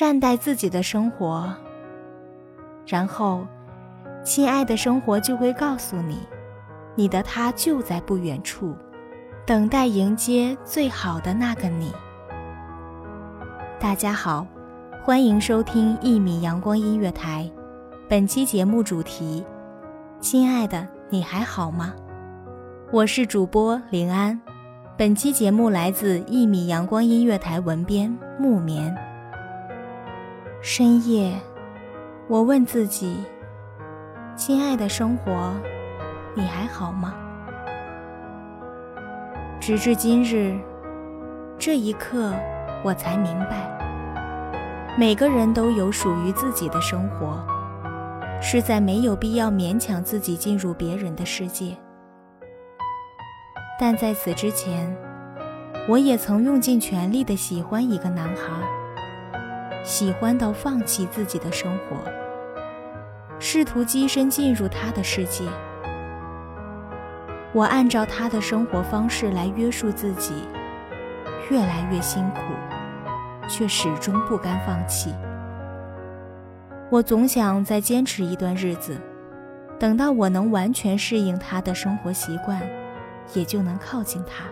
善待自己的生活，然后，亲爱的生活就会告诉你，你的他就在不远处，等待迎接最好的那个你。大家好，欢迎收听一米阳光音乐台，本期节目主题：亲爱的，你还好吗？我是主播林安，本期节目来自一米阳光音乐台文编木棉。深夜，我问自己：“亲爱的生活，你还好吗？”直至今日，这一刻，我才明白，每个人都有属于自己的生活，实在没有必要勉强自己进入别人的世界。但在此之前，我也曾用尽全力的喜欢一个男孩。喜欢到放弃自己的生活，试图跻身进入他的世界。我按照他的生活方式来约束自己，越来越辛苦，却始终不甘放弃。我总想再坚持一段日子，等到我能完全适应他的生活习惯，也就能靠近他。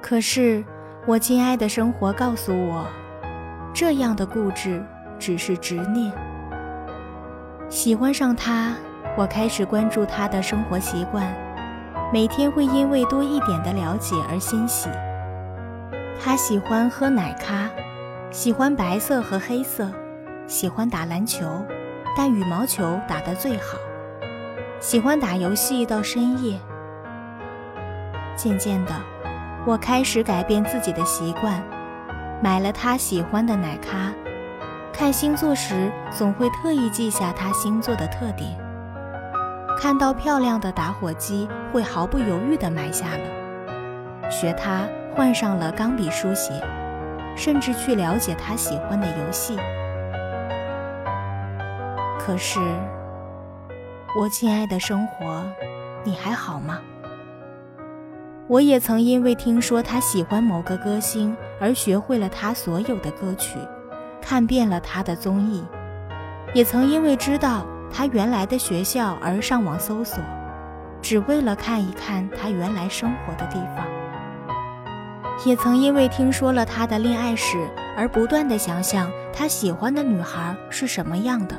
可是，我亲爱的生活告诉我。这样的固执只是执念。喜欢上他，我开始关注他的生活习惯，每天会因为多一点的了解而欣喜。他喜欢喝奶咖，喜欢白色和黑色，喜欢打篮球，但羽毛球打得最好，喜欢打游戏到深夜。渐渐的，我开始改变自己的习惯。买了他喜欢的奶咖，看星座时总会特意记下他星座的特点。看到漂亮的打火机，会毫不犹豫地买下了。学他换上了钢笔书写，甚至去了解他喜欢的游戏。可是，我亲爱的生活，你还好吗？我也曾因为听说他喜欢某个歌星而学会了他所有的歌曲，看遍了他的综艺，也曾因为知道他原来的学校而上网搜索，只为了看一看他原来生活的地方。也曾因为听说了他的恋爱史而不断的想象他喜欢的女孩是什么样的，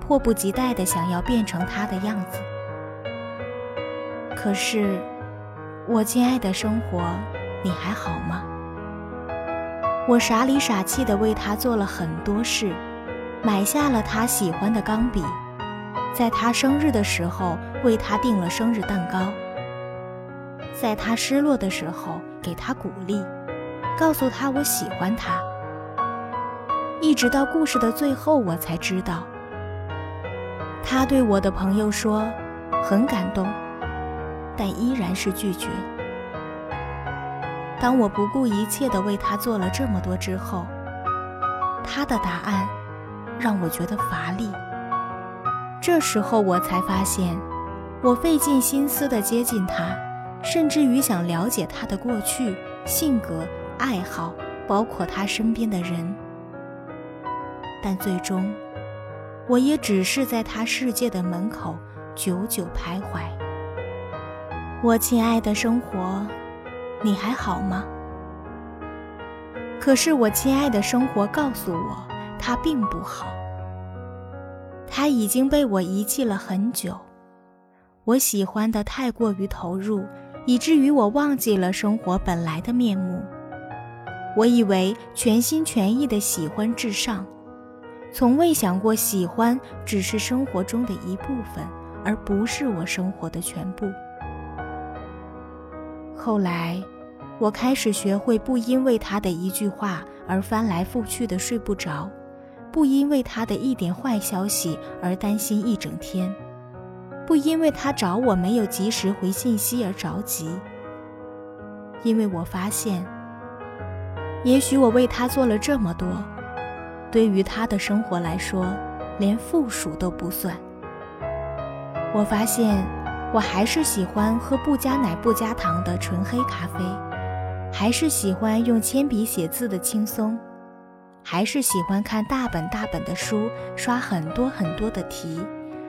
迫不及待的想要变成他的样子。可是。我亲爱的生活，你还好吗？我傻里傻气的为他做了很多事，买下了他喜欢的钢笔，在他生日的时候为他订了生日蛋糕，在他失落的时候给他鼓励，告诉他我喜欢他。一直到故事的最后，我才知道，他对我的朋友说，很感动。但依然是拒绝。当我不顾一切地为他做了这么多之后，他的答案让我觉得乏力。这时候我才发现，我费尽心思地接近他，甚至于想了解他的过去、性格、爱好，包括他身边的人。但最终，我也只是在他世界的门口久久徘徊。我亲爱的生活，你还好吗？可是我亲爱的生活告诉我，他并不好。他已经被我遗弃了很久。我喜欢的太过于投入，以至于我忘记了生活本来的面目。我以为全心全意的喜欢至上，从未想过喜欢只是生活中的一部分，而不是我生活的全部。后来，我开始学会不因为他的一句话而翻来覆去的睡不着，不因为他的一点坏消息而担心一整天，不因为他找我没有及时回信息而着急，因为我发现。也许我为他做了这么多，对于他的生活来说，连负数都不算。我发现，我还是喜欢喝不加奶不加糖的纯黑咖啡，还是喜欢用铅笔写字的轻松，还是喜欢看大本大本的书，刷很多很多的题，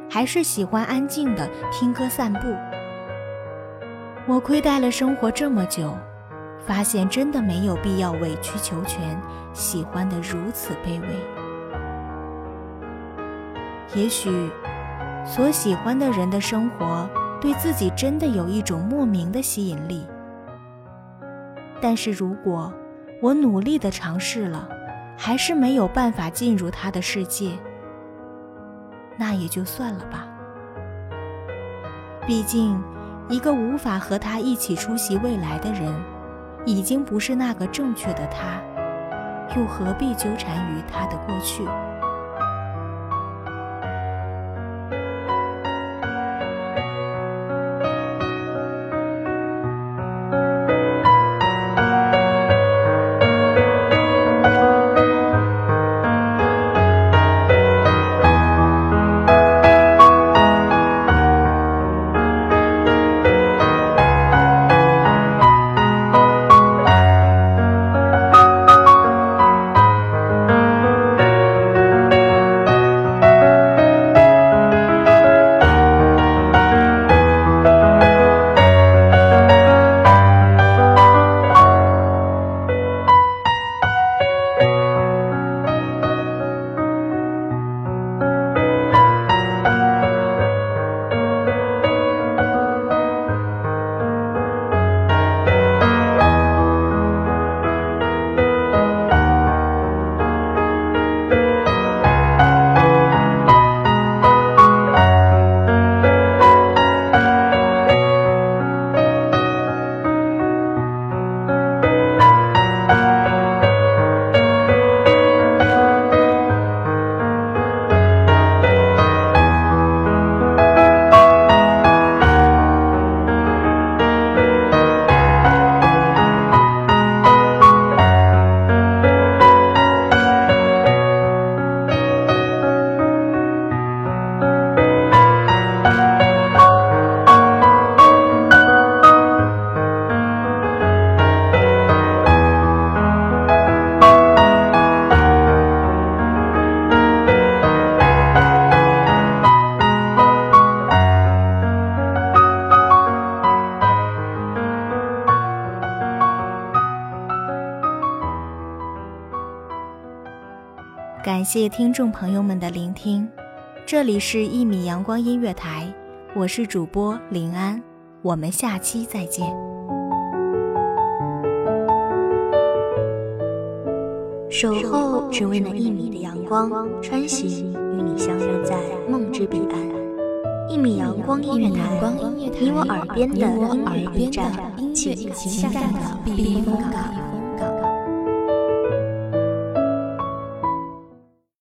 还是喜欢安静的听歌散步。我亏待了生活这么久。发现真的没有必要委曲求全，喜欢的如此卑微。也许，所喜欢的人的生活对自己真的有一种莫名的吸引力。但是如果我努力的尝试了，还是没有办法进入他的世界，那也就算了吧。毕竟，一个无法和他一起出席未来的人。已经不是那个正确的他，又何必纠缠于他的过去？感谢听众朋友们的聆听，这里是《一米阳光音乐台》，我是主播林安，我们下期再见。守候只为那一米的阳光，穿行与你相约在梦之彼岸。一米阳光音乐台，你我耳边的音乐驿站，情感的避风港。